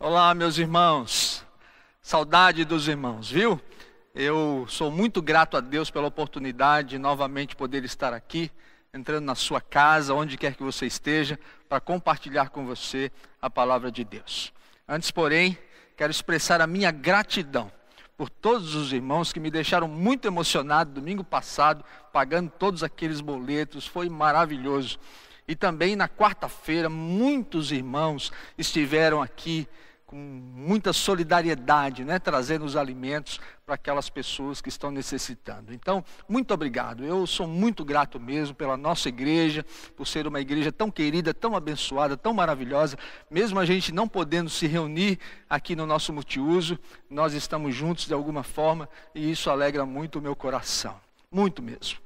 Olá, meus irmãos. Saudade dos irmãos, viu? Eu sou muito grato a Deus pela oportunidade de novamente poder estar aqui, entrando na sua casa, onde quer que você esteja, para compartilhar com você a palavra de Deus. Antes, porém, quero expressar a minha gratidão por todos os irmãos que me deixaram muito emocionado domingo passado, pagando todos aqueles boletos, foi maravilhoso. E também na quarta-feira, muitos irmãos estiveram aqui com muita solidariedade, né, trazendo os alimentos para aquelas pessoas que estão necessitando. Então, muito obrigado. Eu sou muito grato mesmo pela nossa igreja, por ser uma igreja tão querida, tão abençoada, tão maravilhosa. Mesmo a gente não podendo se reunir aqui no nosso multiuso, nós estamos juntos de alguma forma e isso alegra muito o meu coração. Muito mesmo.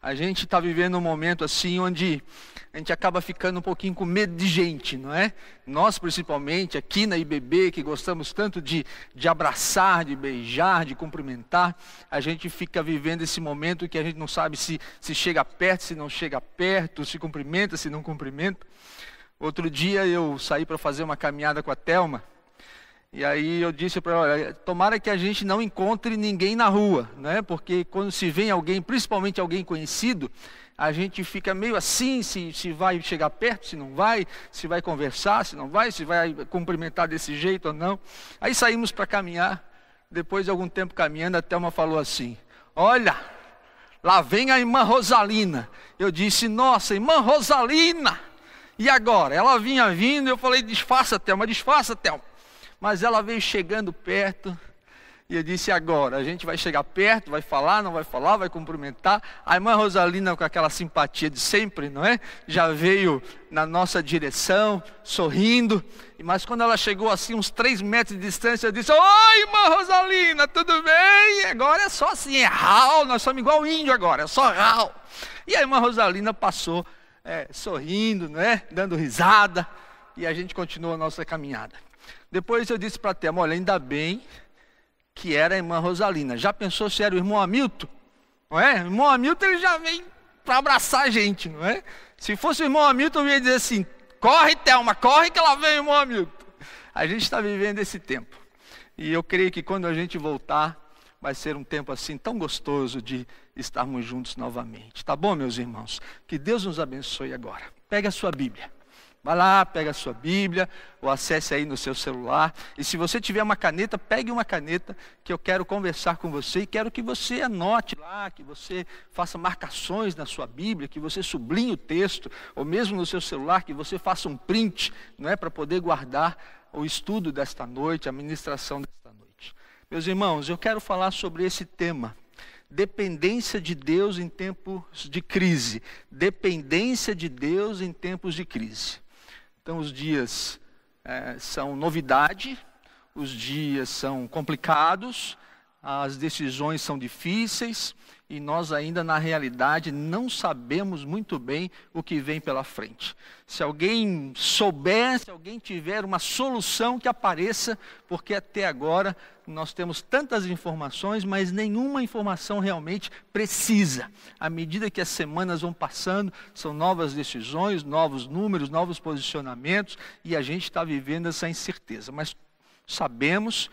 A gente está vivendo um momento assim onde a gente acaba ficando um pouquinho com medo de gente, não é? Nós, principalmente, aqui na IBB, que gostamos tanto de, de abraçar, de beijar, de cumprimentar, a gente fica vivendo esse momento que a gente não sabe se, se chega perto, se não chega perto, se cumprimenta, se não cumprimenta. Outro dia eu saí para fazer uma caminhada com a Telma, e aí eu disse para ela, tomara que a gente não encontre ninguém na rua, né? Porque quando se vê alguém, principalmente alguém conhecido, a gente fica meio assim, se, se vai chegar perto, se não vai, se vai conversar, se não vai, se vai cumprimentar desse jeito ou não. Aí saímos para caminhar. Depois de algum tempo caminhando, a Thelma falou assim: Olha, lá vem a irmã Rosalina. Eu disse: Nossa, irmã Rosalina! E agora? Ela vinha vindo, eu falei: Disfarça, Thelma, disfarça, Thelma. Mas ela veio chegando perto. E eu disse: agora, a gente vai chegar perto, vai falar, não vai falar, vai cumprimentar. A irmã Rosalina, com aquela simpatia de sempre, não é? Já veio na nossa direção, sorrindo. Mas quando ela chegou assim, uns três metros de distância, eu disse: Oi, irmã Rosalina, tudo bem? Agora é só assim, é rau, nós somos igual índio agora, é só rau. E a irmã Rosalina passou é, sorrindo, não é? Dando risada. E a gente continua a nossa caminhada. Depois eu disse para a Thelma, olha, ainda bem que era a irmã Rosalina. Já pensou se era o irmão Hamilton? Não é? O irmão Hamilton ele já vem para abraçar a gente, não é? Se fosse o irmão Hamilton, eu ia dizer assim, corre Thelma, corre que ela vem, irmão Hamilton. A gente está vivendo esse tempo. E eu creio que quando a gente voltar, vai ser um tempo assim tão gostoso de estarmos juntos novamente. Tá bom, meus irmãos? Que Deus nos abençoe agora. Pega a sua Bíblia. Vai lá, pega a sua Bíblia, ou acesse aí no seu celular. E se você tiver uma caneta, pegue uma caneta, que eu quero conversar com você e quero que você anote lá, que você faça marcações na sua Bíblia, que você sublinhe o texto, ou mesmo no seu celular, que você faça um print, não é, para poder guardar o estudo desta noite, a ministração desta noite. Meus irmãos, eu quero falar sobre esse tema dependência de Deus em tempos de crise. Dependência de Deus em tempos de crise. Então, os dias é, são novidade, os dias são complicados, as decisões são difíceis e nós ainda na realidade não sabemos muito bem o que vem pela frente. Se alguém souber, se alguém tiver uma solução que apareça, porque até agora nós temos tantas informações, mas nenhuma informação realmente precisa. À medida que as semanas vão passando, são novas decisões, novos números, novos posicionamentos e a gente está vivendo essa incerteza. Mas sabemos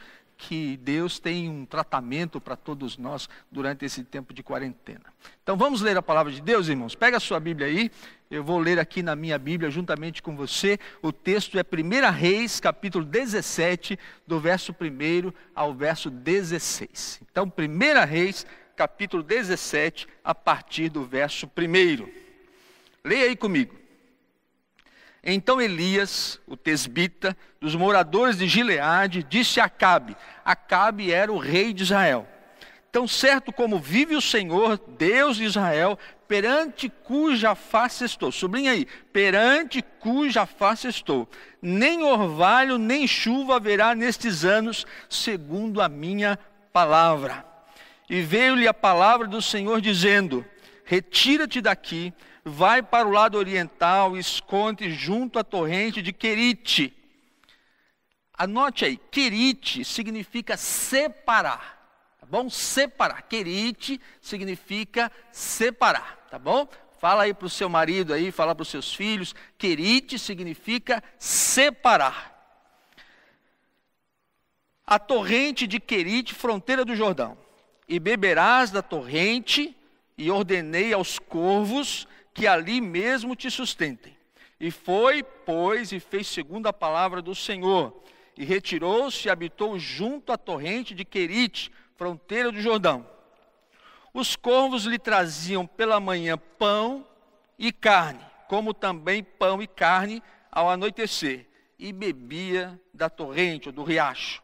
que Deus tem um tratamento para todos nós durante esse tempo de quarentena. Então vamos ler a palavra de Deus, irmãos. Pega a sua Bíblia aí. Eu vou ler aqui na minha Bíblia juntamente com você. O texto é 1 Reis, capítulo 17, do verso 1 ao verso 16. Então, 1 Reis, capítulo 17, a partir do verso 1. Leia aí comigo. Então Elias, o tesbita, dos moradores de Gileade, disse a Acabe: Acabe era o rei de Israel. Tão certo como vive o Senhor, Deus de Israel, perante cuja face estou. Sublinha aí, perante cuja face estou. Nem orvalho, nem chuva haverá nestes anos, segundo a minha palavra. E veio-lhe a palavra do Senhor dizendo: Retira-te daqui, vai para o lado oriental esconde junto à torrente de Querite. Anote aí, Querite significa separar, tá bom? Separar. Querite significa separar, tá bom? Fala aí para o seu marido aí, fala para os seus filhos. Querite significa separar. a torrente de Querite, fronteira do Jordão, e beberás da torrente, e ordenei aos corvos que ali mesmo te sustentem. E foi, pois, e fez segundo a palavra do Senhor, e retirou-se e habitou junto à torrente de Querite, fronteira do Jordão. Os corvos lhe traziam pela manhã pão e carne, como também pão e carne ao anoitecer, e bebia da torrente ou do riacho.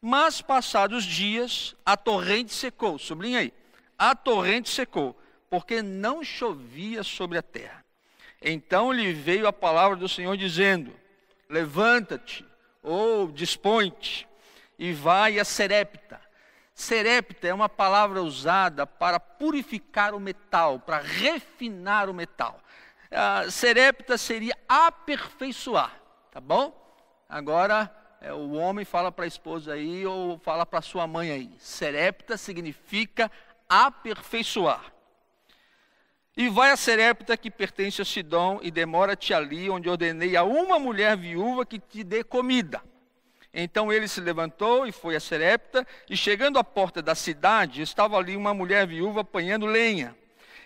Mas passados dias, a torrente secou, sublinha aí, a torrente secou, porque não chovia sobre a terra. Então lhe veio a palavra do Senhor dizendo: Levanta-te, ou dispõe-te, e vai a Serepta. Serepta é uma palavra usada para purificar o metal, para refinar o metal. Uh, serepta seria aperfeiçoar, tá bom? Agora é, o homem fala para a esposa aí ou fala para sua mãe aí. Serepta significa aperfeiçoar. E vai a Serepta que pertence a Sidom e demora-te ali, onde ordenei a uma mulher viúva que te dê comida. Então ele se levantou e foi a Serepta, e chegando à porta da cidade, estava ali uma mulher viúva apanhando lenha.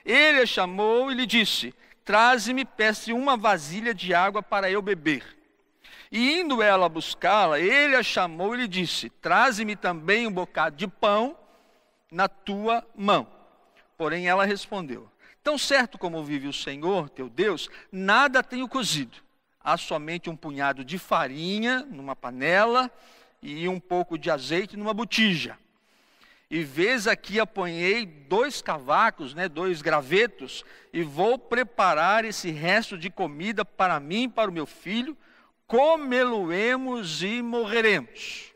Ele a chamou e lhe disse: Traze-me, peça uma vasilha de água para eu beber. E indo ela buscá-la, ele a chamou e lhe disse: Traze-me também um bocado de pão na tua mão. Porém ela respondeu: Tão certo como vive o Senhor, teu Deus, nada tenho cozido há somente um punhado de farinha numa panela e um pouco de azeite numa botija. E vês aqui apanhei dois cavacos, né, dois gravetos, e vou preparar esse resto de comida para mim e para o meu filho, comê-lo-emos e morreremos.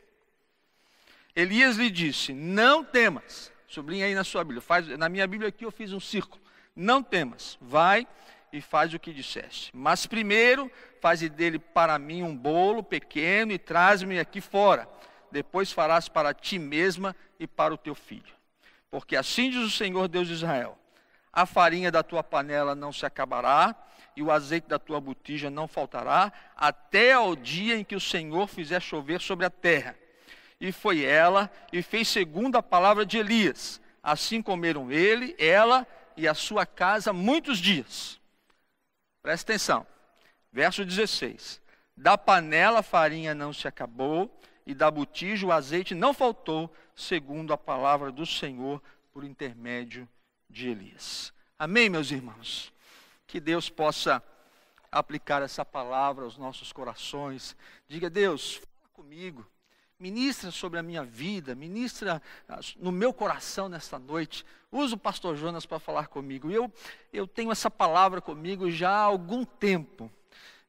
Elias lhe disse: Não temas. Sublinha aí na sua Bíblia. Faz, na minha Bíblia aqui eu fiz um círculo. Não temas. Vai e faz o que disseste. Mas primeiro, faze dele para mim um bolo pequeno e traz-me aqui fora. Depois farás para ti mesma e para o teu filho. Porque assim diz o Senhor Deus de Israel: a farinha da tua panela não se acabará, e o azeite da tua botija não faltará, até ao dia em que o Senhor fizer chover sobre a terra. E foi ela, e fez segundo a palavra de Elias. Assim comeram ele, ela e a sua casa muitos dias. Presta atenção. Verso 16. Da panela a farinha não se acabou, e da botija o azeite não faltou, segundo a palavra do Senhor, por intermédio de Elias. Amém, meus irmãos? Que Deus possa aplicar essa palavra aos nossos corações. Diga, Deus, fala comigo ministra sobre a minha vida, ministra ah, no meu coração nesta noite. Usa o pastor Jonas para falar comigo. Eu, eu tenho essa palavra comigo já há algum tempo.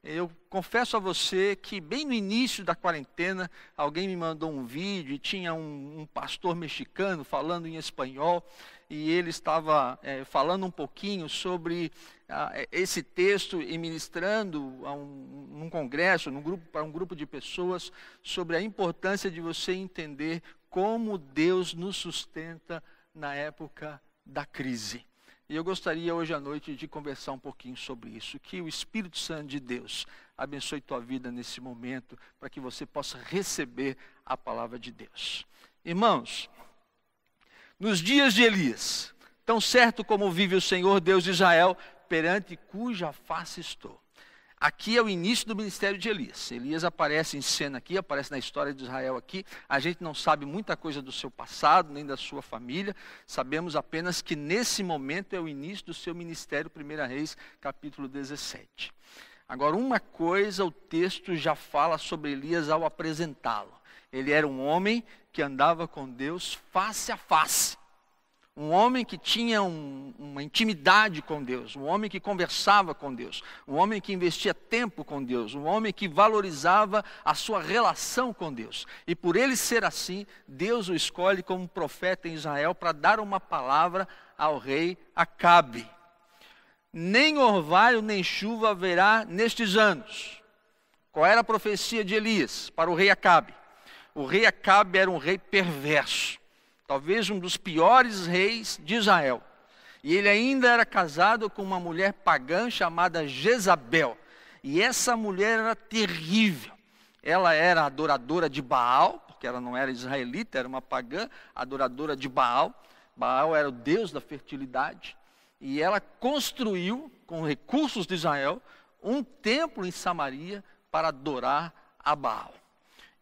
Eu confesso a você que bem no início da quarentena, alguém me mandou um vídeo e tinha um, um pastor mexicano falando em espanhol e ele estava é, falando um pouquinho sobre esse texto e ministrando a um, num congresso, num grupo, para um grupo de pessoas, sobre a importância de você entender como Deus nos sustenta na época da crise. E eu gostaria hoje à noite de conversar um pouquinho sobre isso. Que o Espírito Santo de Deus abençoe tua vida nesse momento, para que você possa receber a palavra de Deus. Irmãos, nos dias de Elias, tão certo como vive o Senhor Deus de Israel, perante cuja face estou. Aqui é o início do ministério de Elias. Elias aparece em cena aqui, aparece na história de Israel aqui. A gente não sabe muita coisa do seu passado, nem da sua família. Sabemos apenas que nesse momento é o início do seu ministério, 1 Reis, capítulo 17. Agora, uma coisa o texto já fala sobre Elias ao apresentá-lo. Ele era um homem que andava com Deus face a face um homem que tinha um, uma intimidade com Deus, um homem que conversava com Deus, um homem que investia tempo com Deus, um homem que valorizava a sua relação com Deus. E por ele ser assim, Deus o escolhe como profeta em Israel para dar uma palavra ao rei Acabe. Nem orvalho nem chuva haverá nestes anos. Qual era a profecia de Elias para o rei Acabe? O rei Acabe era um rei perverso talvez um dos piores reis de Israel. E ele ainda era casado com uma mulher pagã chamada Jezabel. E essa mulher era terrível. Ela era adoradora de Baal, porque ela não era israelita, era uma pagã, adoradora de Baal. Baal era o deus da fertilidade. E ela construiu, com recursos de Israel, um templo em Samaria para adorar a Baal.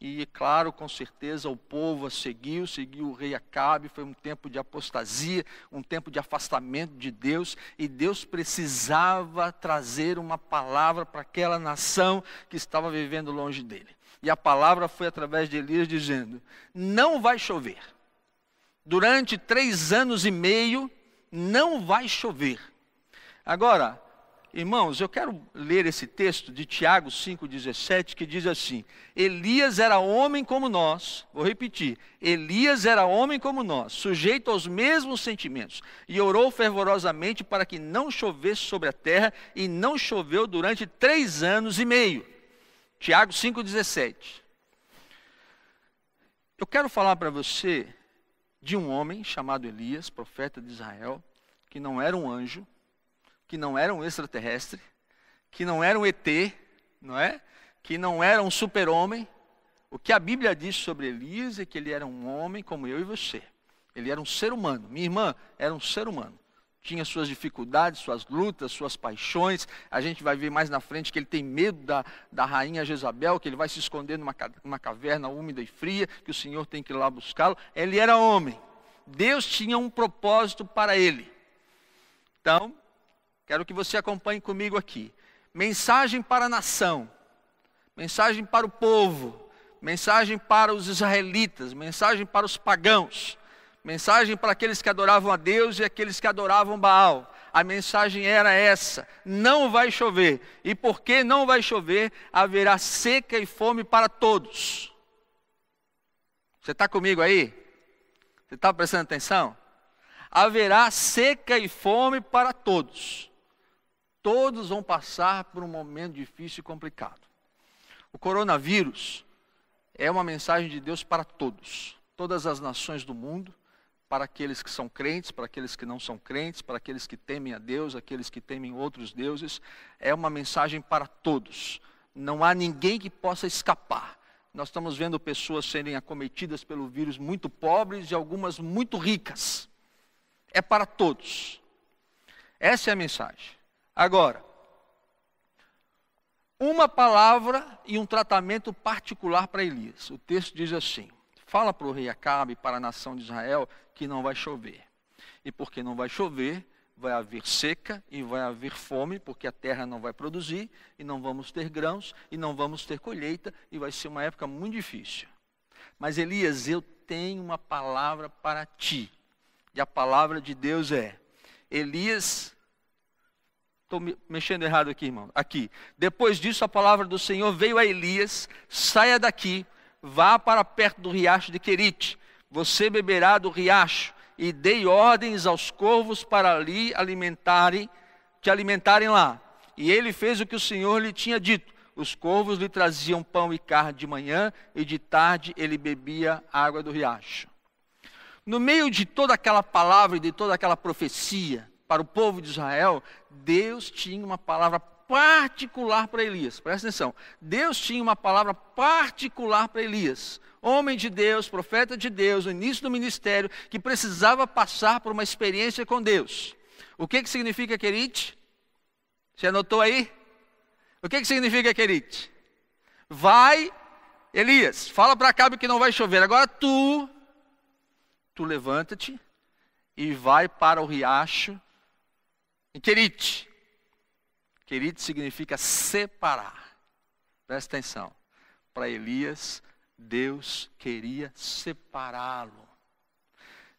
E, claro, com certeza o povo a seguiu, seguiu o rei Acabe, foi um tempo de apostasia, um tempo de afastamento de Deus, e Deus precisava trazer uma palavra para aquela nação que estava vivendo longe dele. E a palavra foi através de Elias dizendo: Não vai chover. Durante três anos e meio, não vai chover. Agora, Irmãos, eu quero ler esse texto de Tiago 5,17 que diz assim: Elias era homem como nós, vou repetir, Elias era homem como nós, sujeito aos mesmos sentimentos, e orou fervorosamente para que não chovesse sobre a terra, e não choveu durante três anos e meio. Tiago 5,17. Eu quero falar para você de um homem chamado Elias, profeta de Israel, que não era um anjo, que não era um extraterrestre, que não era um ET, não é? Que não era um super-homem. O que a Bíblia diz sobre Elias é que ele era um homem como eu e você. Ele era um ser humano. Minha irmã era um ser humano. Tinha suas dificuldades, suas lutas, suas paixões. A gente vai ver mais na frente que ele tem medo da, da rainha Jezabel, que ele vai se esconder numa, numa caverna úmida e fria, que o Senhor tem que ir lá buscá-lo. Ele era homem. Deus tinha um propósito para ele. Então, Quero que você acompanhe comigo aqui. Mensagem para a nação, mensagem para o povo, mensagem para os israelitas, mensagem para os pagãos, mensagem para aqueles que adoravam a Deus e aqueles que adoravam Baal. A mensagem era essa: não vai chover. E porque não vai chover, haverá seca e fome para todos. Você está comigo aí? Você está prestando atenção? Haverá seca e fome para todos. Todos vão passar por um momento difícil e complicado. O coronavírus é uma mensagem de Deus para todos, todas as nações do mundo, para aqueles que são crentes, para aqueles que não são crentes, para aqueles que temem a Deus, aqueles que temem outros deuses. É uma mensagem para todos. Não há ninguém que possa escapar. Nós estamos vendo pessoas serem acometidas pelo vírus muito pobres e algumas muito ricas. É para todos. Essa é a mensagem. Agora, uma palavra e um tratamento particular para Elias. O texto diz assim: Fala para o rei Acabe, para a nação de Israel, que não vai chover. E porque não vai chover, vai haver seca e vai haver fome, porque a terra não vai produzir, e não vamos ter grãos, e não vamos ter colheita, e vai ser uma época muito difícil. Mas Elias, eu tenho uma palavra para ti. E a palavra de Deus é: Elias Estou mexendo errado aqui, irmão. Aqui. Depois disso, a palavra do Senhor veio a Elias: saia daqui, vá para perto do riacho de Querite. Você beberá do riacho. E dei ordens aos corvos para ali alimentarem, te alimentarem lá. E ele fez o que o Senhor lhe tinha dito. Os corvos lhe traziam pão e carne de manhã, e de tarde ele bebia água do riacho. No meio de toda aquela palavra e de toda aquela profecia, para o povo de Israel, Deus tinha uma palavra particular para Elias. Presta atenção. Deus tinha uma palavra particular para Elias. Homem de Deus, profeta de Deus, no início do ministério, que precisava passar por uma experiência com Deus. O que, que significa querite? Você anotou aí? O que, que significa querite? Vai, Elias, fala para Acabe que não vai chover. Agora tu, tu levanta-te e vai para o riacho em Querite. Querite significa separar. Presta atenção. Para Elias, Deus queria separá-lo.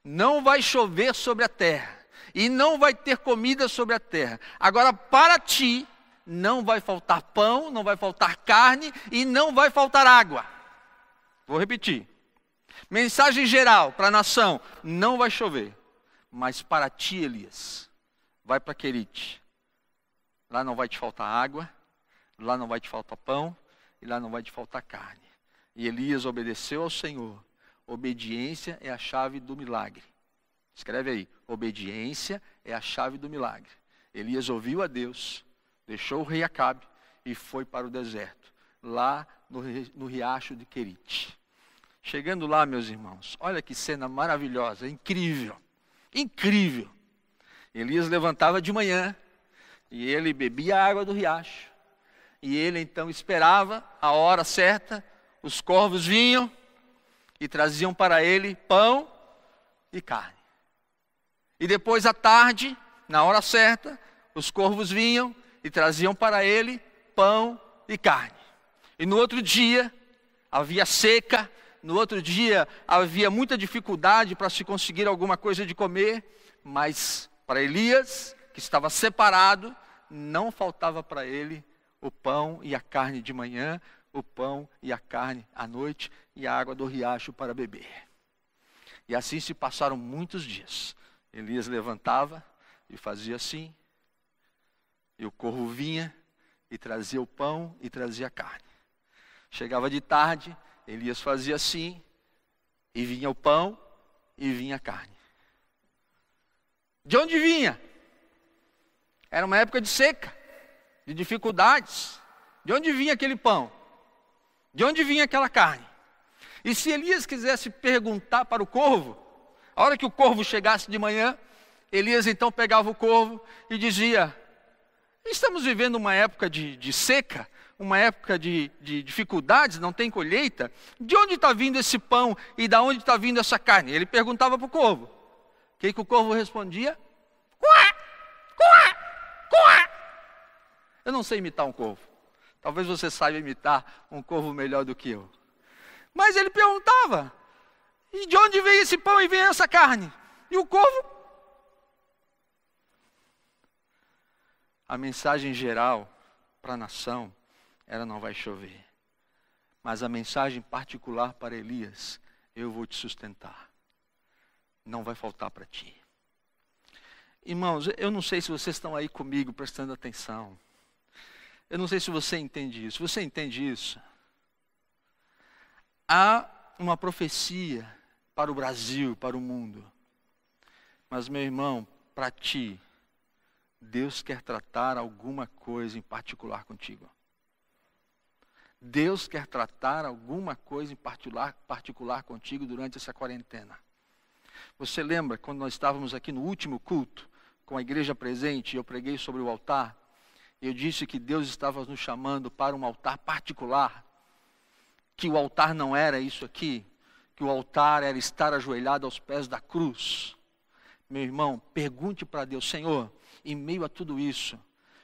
Não vai chover sobre a terra, e não vai ter comida sobre a terra. Agora, para ti, não vai faltar pão, não vai faltar carne e não vai faltar água. Vou repetir. Mensagem geral para a nação: não vai chover, mas para ti, Elias, vai para Querite. Lá não vai te faltar água, lá não vai te faltar pão, e lá não vai te faltar carne. E Elias obedeceu ao Senhor. Obediência é a chave do milagre. Escreve aí: obediência é a chave do milagre. Elias ouviu a Deus, deixou o rei Acabe e foi para o deserto, lá no, no riacho de Querite. Chegando lá, meus irmãos, olha que cena maravilhosa, incrível, incrível. Elias levantava de manhã e ele bebia a água do riacho. E ele então esperava a hora certa, os corvos vinham e traziam para ele pão e carne. E depois à tarde, na hora certa, os corvos vinham e traziam para ele pão e carne. E no outro dia havia seca, no outro dia havia muita dificuldade para se conseguir alguma coisa de comer, mas para Elias, que estava separado, não faltava para ele o pão e a carne de manhã, o pão e a carne à noite e a água do riacho para beber. E assim se passaram muitos dias. Elias levantava e fazia assim, e o corvo vinha e trazia o pão e trazia a carne. Chegava de tarde, Elias fazia assim, e vinha o pão e vinha a carne. De onde vinha? Era uma época de seca, de dificuldades. De onde vinha aquele pão? De onde vinha aquela carne? E se Elias quisesse perguntar para o corvo, a hora que o corvo chegasse de manhã, Elias então pegava o corvo e dizia: Estamos vivendo uma época de, de seca, uma época de, de, dificuldades, não tem colheita. De onde está vindo esse pão e de onde está vindo essa carne? Ele perguntava para o corvo. O que, que o corvo respondia? Cuá, cuá, cuá. Eu não sei imitar um corvo. Talvez você saiba imitar um corvo melhor do que eu. Mas ele perguntava: e de onde veio esse pão e veio essa carne? E o corvo A mensagem geral para a nação era não vai chover. Mas a mensagem particular para Elias, eu vou te sustentar. Não vai faltar para ti. Irmãos, eu não sei se vocês estão aí comigo prestando atenção. Eu não sei se você entende isso. Você entende isso? Há uma profecia para o Brasil, para o mundo. Mas, meu irmão, para ti, Deus quer tratar alguma coisa em particular contigo. Deus quer tratar alguma coisa em particular, particular contigo durante essa quarentena. Você lembra quando nós estávamos aqui no último culto, com a igreja presente, eu preguei sobre o altar? Eu disse que Deus estava nos chamando para um altar particular, que o altar não era isso aqui, que o altar era estar ajoelhado aos pés da cruz. Meu irmão, pergunte para Deus, Senhor, em meio a tudo isso,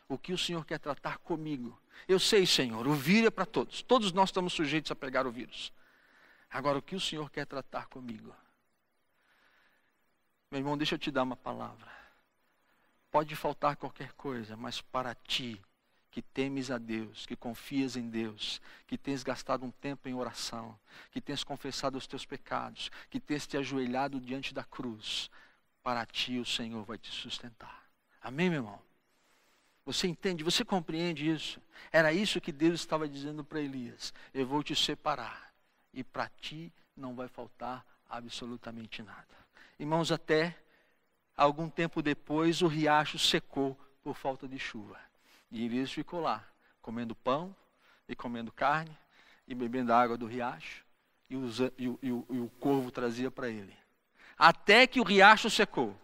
o que o Senhor quer tratar comigo. Eu sei, Senhor, o vírus é para todos. Todos nós estamos sujeitos a pegar o vírus. Agora, o que o Senhor quer tratar comigo? Meu irmão, deixa eu te dar uma palavra. Pode faltar qualquer coisa, mas para ti, que temes a Deus, que confias em Deus, que tens gastado um tempo em oração, que tens confessado os teus pecados, que tens te ajoelhado diante da cruz, para ti o Senhor vai te sustentar. Amém, meu irmão? Você entende, você compreende isso? Era isso que Deus estava dizendo para Elias: Eu vou te separar, e para ti não vai faltar absolutamente nada. Irmãos, até algum tempo depois o riacho secou por falta de chuva. E Elias ficou lá, comendo pão e comendo carne e bebendo a água do riacho, e, usa, e, e, e o corvo trazia para ele. Até que o riacho secou.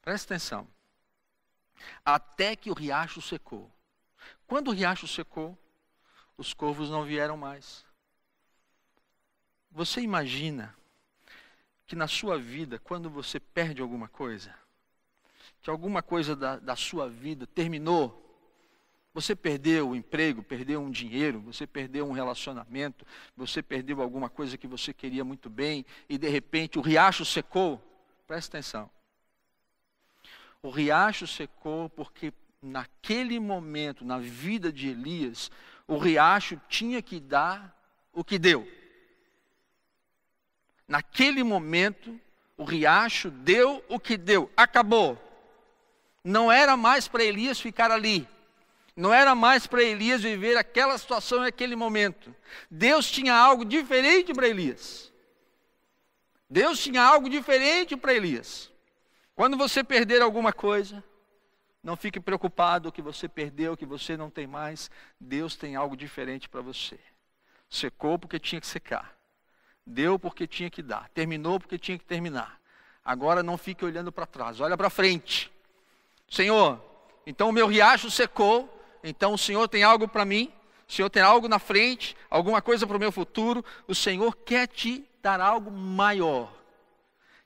Presta atenção até que o riacho secou. Quando o riacho secou, os corvos não vieram mais. Você imagina que na sua vida, quando você perde alguma coisa, que alguma coisa da, da sua vida terminou, você perdeu o emprego, perdeu um dinheiro, você perdeu um relacionamento, você perdeu alguma coisa que você queria muito bem e de repente o riacho secou. Presta atenção. O riacho secou porque naquele momento, na vida de Elias, o riacho tinha que dar o que deu. Naquele momento, o riacho deu o que deu, acabou. Não era mais para Elias ficar ali. Não era mais para Elias viver aquela situação naquele momento. Deus tinha algo diferente para Elias. Deus tinha algo diferente para Elias. Quando você perder alguma coisa, não fique preocupado que você perdeu, que você não tem mais. Deus tem algo diferente para você. Secou porque tinha que secar. Deu porque tinha que dar, terminou porque tinha que terminar. Agora não fique olhando para trás, olha para frente. Senhor, então o meu riacho secou, então o Senhor tem algo para mim, o Senhor tem algo na frente, alguma coisa para o meu futuro, o Senhor quer te dar algo maior.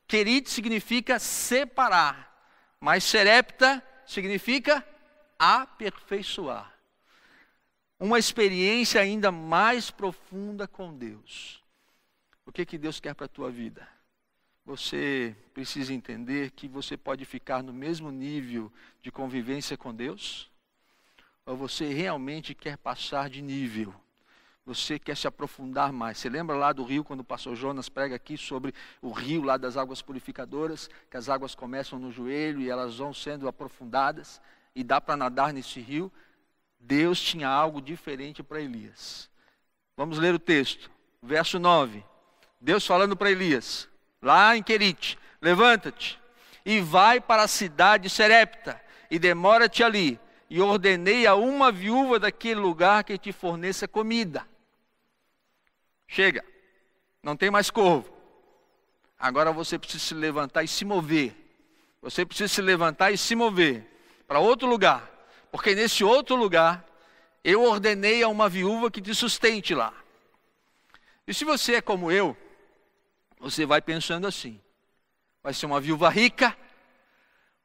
Querid significa separar, mas serepta significa aperfeiçoar. Uma experiência ainda mais profunda com Deus. O que, que Deus quer para a tua vida? Você precisa entender que você pode ficar no mesmo nível de convivência com Deus? Ou você realmente quer passar de nível? Você quer se aprofundar mais? Você lembra lá do rio, quando o pastor Jonas prega aqui sobre o rio lá das águas purificadoras, que as águas começam no joelho e elas vão sendo aprofundadas? e dá para nadar nesse rio, Deus tinha algo diferente para Elias. Vamos ler o texto, verso 9. Deus falando para Elias, lá em Querite: Levanta-te e vai para a cidade de Serepta, e demora-te ali, e ordenei a uma viúva daquele lugar que te forneça comida. Chega, não tem mais corvo. Agora você precisa se levantar e se mover. Você precisa se levantar e se mover para outro lugar, porque nesse outro lugar eu ordenei a uma viúva que te sustente lá. E se você é como eu, você vai pensando assim: vai ser uma viúva rica,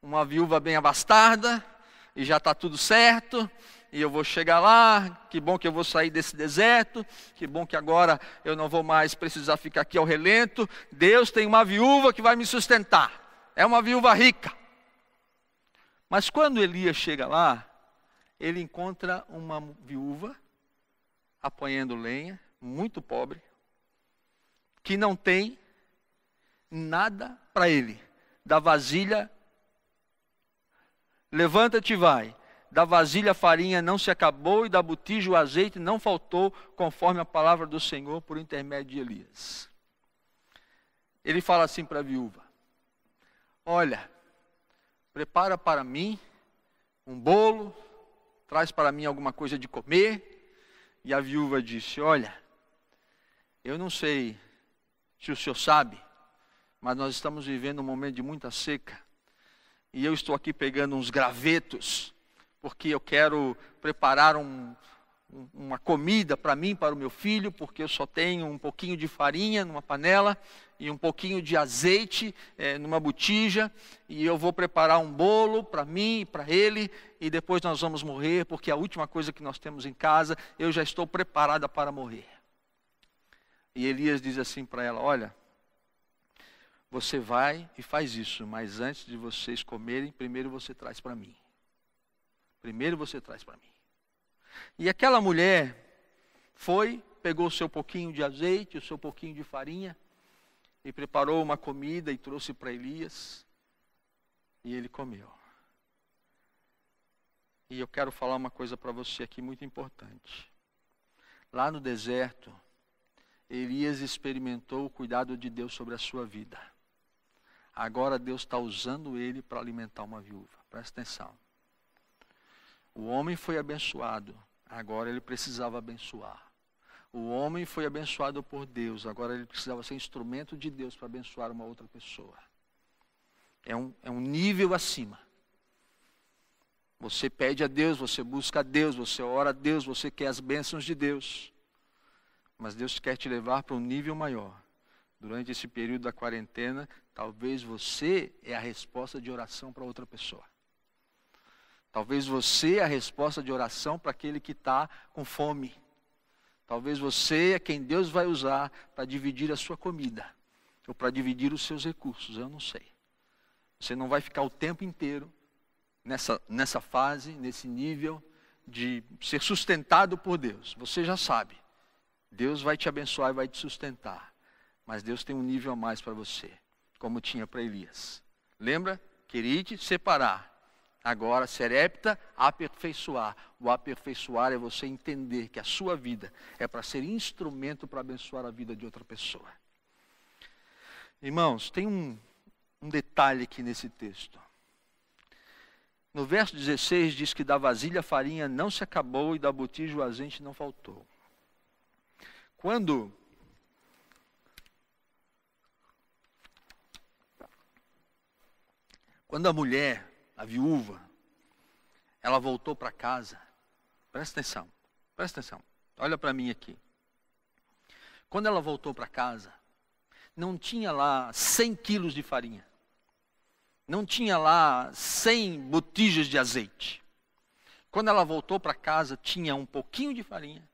uma viúva bem abastada, e já está tudo certo, e eu vou chegar lá, que bom que eu vou sair desse deserto, que bom que agora eu não vou mais precisar ficar aqui ao relento. Deus tem uma viúva que vai me sustentar, é uma viúva rica. Mas quando Elias chega lá, ele encontra uma viúva apanhando lenha, muito pobre, que não tem nada para ele. Da vasilha, levanta-te e vai. Da vasilha a farinha não se acabou e da botija o azeite não faltou, conforme a palavra do Senhor por intermédio de Elias. Ele fala assim para a viúva: Olha, prepara para mim um bolo, traz para mim alguma coisa de comer. E a viúva disse: Olha, eu não sei se o senhor sabe, mas nós estamos vivendo um momento de muita seca. E eu estou aqui pegando uns gravetos, porque eu quero preparar um, uma comida para mim, para o meu filho, porque eu só tenho um pouquinho de farinha numa panela e um pouquinho de azeite é, numa botija, e eu vou preparar um bolo para mim e para ele, e depois nós vamos morrer, porque a última coisa que nós temos em casa, eu já estou preparada para morrer. E Elias diz assim para ela: Olha, você vai e faz isso, mas antes de vocês comerem, primeiro você traz para mim. Primeiro você traz para mim. E aquela mulher foi, pegou o seu pouquinho de azeite, o seu pouquinho de farinha, e preparou uma comida e trouxe para Elias, e ele comeu. E eu quero falar uma coisa para você aqui muito importante. Lá no deserto, Elias experimentou o cuidado de Deus sobre a sua vida. Agora Deus está usando ele para alimentar uma viúva. Presta atenção. O homem foi abençoado, agora ele precisava abençoar. O homem foi abençoado por Deus, agora ele precisava ser instrumento de Deus para abençoar uma outra pessoa. É um, é um nível acima. Você pede a Deus, você busca a Deus, você ora a Deus, você quer as bênçãos de Deus. Mas Deus quer te levar para um nível maior. Durante esse período da quarentena, talvez você é a resposta de oração para outra pessoa. Talvez você é a resposta de oração para aquele que está com fome. Talvez você é quem Deus vai usar para dividir a sua comida, ou para dividir os seus recursos, eu não sei. Você não vai ficar o tempo inteiro nessa, nessa fase, nesse nível de ser sustentado por Deus. Você já sabe. Deus vai te abençoar e vai te sustentar. Mas Deus tem um nível a mais para você, como tinha para Elias. Lembra? Queria separar Agora, serepta, aperfeiçoar. O aperfeiçoar é você entender que a sua vida é para ser instrumento para abençoar a vida de outra pessoa. Irmãos, tem um, um detalhe aqui nesse texto. No verso 16 diz que da vasilha a farinha não se acabou e da botija o azeite não faltou. Quando Quando a mulher, a viúva, ela voltou para casa, presta atenção, presta atenção, olha para mim aqui. Quando ela voltou para casa, não tinha lá 100 quilos de farinha, não tinha lá 100 botijas de azeite. Quando ela voltou para casa, tinha um pouquinho de farinha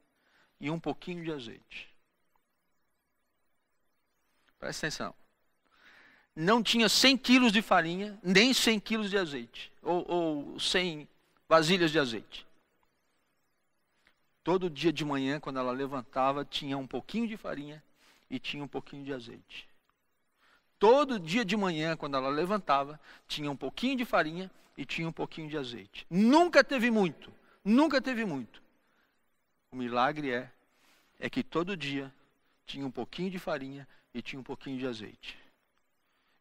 e um pouquinho de azeite. Presta atenção. Não tinha 100 quilos de farinha, nem 100 quilos de azeite, ou, ou 100 vasilhas de azeite. Todo dia de manhã, quando ela levantava, tinha um pouquinho de farinha e tinha um pouquinho de azeite. Todo dia de manhã, quando ela levantava, tinha um pouquinho de farinha e tinha um pouquinho de azeite. Nunca teve muito, nunca teve muito. O milagre é é que todo dia tinha um pouquinho de farinha e tinha um pouquinho de azeite.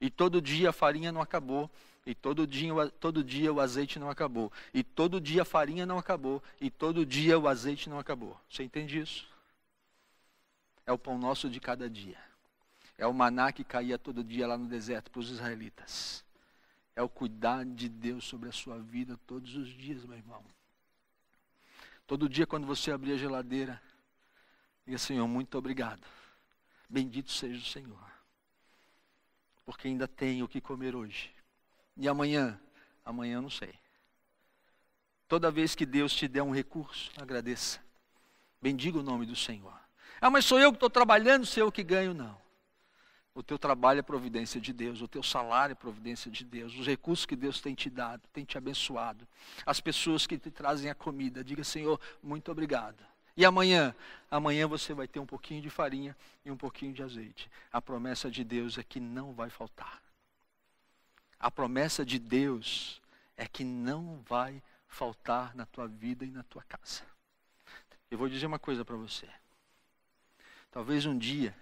E todo dia a farinha não acabou e todo dia, todo dia o azeite não acabou. E todo dia a farinha não acabou. E todo dia o azeite não acabou. Você entende isso? É o pão nosso de cada dia. É o maná que caía todo dia lá no deserto para os israelitas. É o cuidar de Deus sobre a sua vida todos os dias, meu irmão. Todo dia, quando você abrir a geladeira, diga: Senhor, muito obrigado. Bendito seja o Senhor. Porque ainda tenho o que comer hoje. E amanhã? Amanhã eu não sei. Toda vez que Deus te der um recurso, agradeça. Bendiga o nome do Senhor. Ah, mas sou eu que estou trabalhando, sou eu que ganho. Não. O teu trabalho é providência de Deus, o teu salário é providência de Deus, os recursos que Deus tem te dado, tem te abençoado, as pessoas que te trazem a comida, diga Senhor, muito obrigado. E amanhã, amanhã você vai ter um pouquinho de farinha e um pouquinho de azeite. A promessa de Deus é que não vai faltar. A promessa de Deus é que não vai faltar na tua vida e na tua casa. Eu vou dizer uma coisa para você. Talvez um dia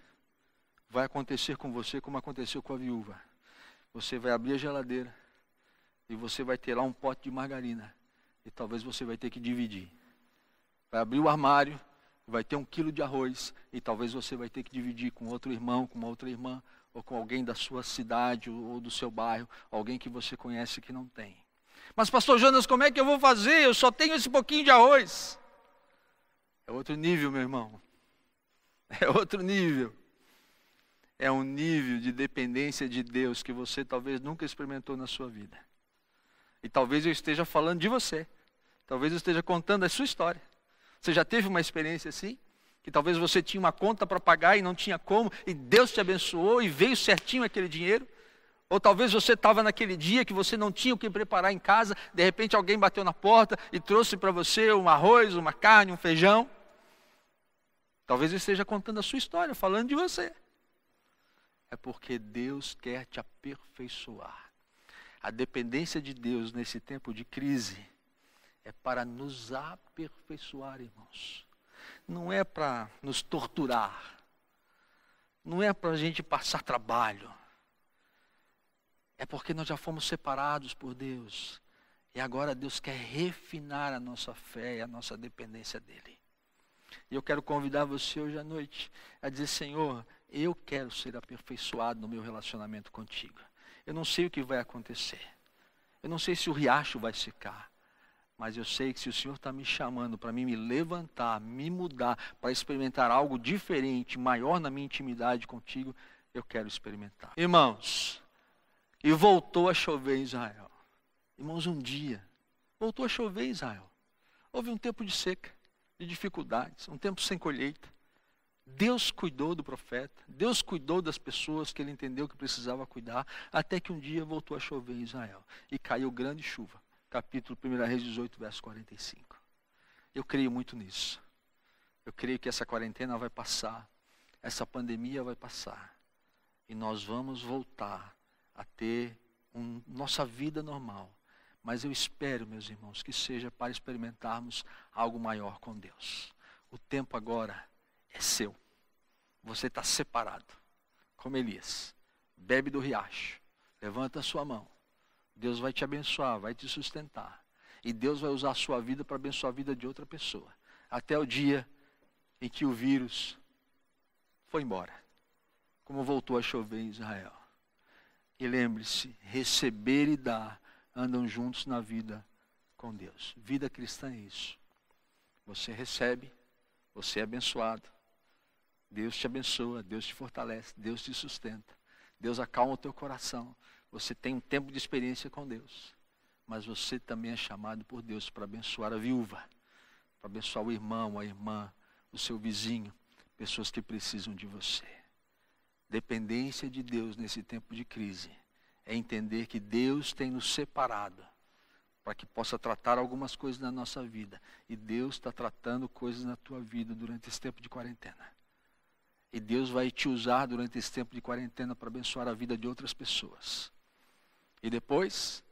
vai acontecer com você como aconteceu com a viúva. Você vai abrir a geladeira e você vai ter lá um pote de margarina. E talvez você vai ter que dividir. Vai abrir o armário, vai ter um quilo de arroz e talvez você vai ter que dividir com outro irmão, com uma outra irmã ou com alguém da sua cidade ou do seu bairro, alguém que você conhece que não tem. Mas, pastor Jonas, como é que eu vou fazer? Eu só tenho esse pouquinho de arroz. É outro nível, meu irmão. É outro nível. É um nível de dependência de Deus que você talvez nunca experimentou na sua vida. E talvez eu esteja falando de você. Talvez eu esteja contando a sua história. Você já teve uma experiência assim? que talvez você tinha uma conta para pagar e não tinha como, e Deus te abençoou e veio certinho aquele dinheiro. Ou talvez você estava naquele dia que você não tinha o que preparar em casa, de repente alguém bateu na porta e trouxe para você um arroz, uma carne, um feijão. Talvez ele esteja contando a sua história, falando de você. É porque Deus quer te aperfeiçoar. A dependência de Deus nesse tempo de crise é para nos aperfeiçoar, irmãos não é para nos torturar, não é para a gente passar trabalho, é porque nós já fomos separados por Deus e agora Deus quer refinar a nossa fé e a nossa dependência dEle. E eu quero convidar você hoje à noite a dizer: Senhor, eu quero ser aperfeiçoado no meu relacionamento contigo. Eu não sei o que vai acontecer. Eu não sei se o riacho vai secar. Mas eu sei que se o Senhor está me chamando para mim me levantar, me mudar, para experimentar algo diferente, maior na minha intimidade contigo, eu quero experimentar. Irmãos, e voltou a chover em Israel. Irmãos, um dia, voltou a chover em Israel. Houve um tempo de seca, de dificuldades, um tempo sem colheita. Deus cuidou do profeta, Deus cuidou das pessoas que ele entendeu que precisava cuidar, até que um dia voltou a chover em Israel e caiu grande chuva capítulo 1 Reis 18, verso 45. Eu creio muito nisso. Eu creio que essa quarentena vai passar, essa pandemia vai passar, e nós vamos voltar a ter um, nossa vida normal. Mas eu espero, meus irmãos, que seja para experimentarmos algo maior com Deus. O tempo agora é seu. Você está separado, como Elias. Bebe do riacho, levanta a sua mão Deus vai te abençoar, vai te sustentar. E Deus vai usar a sua vida para abençoar a vida de outra pessoa. Até o dia em que o vírus foi embora. Como voltou a chover em Israel. E lembre-se, receber e dar andam juntos na vida com Deus. Vida cristã é isso. Você recebe, você é abençoado. Deus te abençoa, Deus te fortalece, Deus te sustenta. Deus acalma o teu coração. Você tem um tempo de experiência com Deus. Mas você também é chamado por Deus para abençoar a viúva, para abençoar o irmão, a irmã, o seu vizinho, pessoas que precisam de você. Dependência de Deus nesse tempo de crise é entender que Deus tem nos separado para que possa tratar algumas coisas na nossa vida. E Deus está tratando coisas na tua vida durante esse tempo de quarentena. E Deus vai te usar durante esse tempo de quarentena para abençoar a vida de outras pessoas. E depois,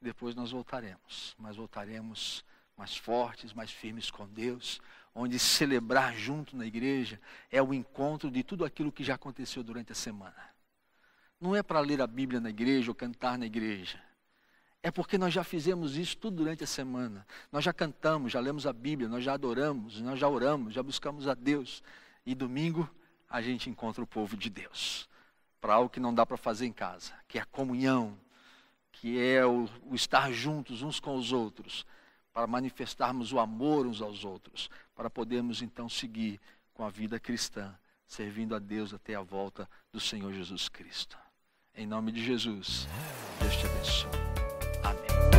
depois nós voltaremos. Mas voltaremos mais fortes, mais firmes com Deus, onde celebrar junto na igreja é o encontro de tudo aquilo que já aconteceu durante a semana. Não é para ler a Bíblia na igreja ou cantar na igreja. É porque nós já fizemos isso tudo durante a semana. Nós já cantamos, já lemos a Bíblia, nós já adoramos, nós já oramos, já buscamos a Deus. E domingo a gente encontra o povo de Deus. Para algo que não dá para fazer em casa, que é a comunhão, que é o, o estar juntos uns com os outros, para manifestarmos o amor uns aos outros, para podermos então seguir com a vida cristã, servindo a Deus até a volta do Senhor Jesus Cristo. Em nome de Jesus, Deus te abençoe. Amém.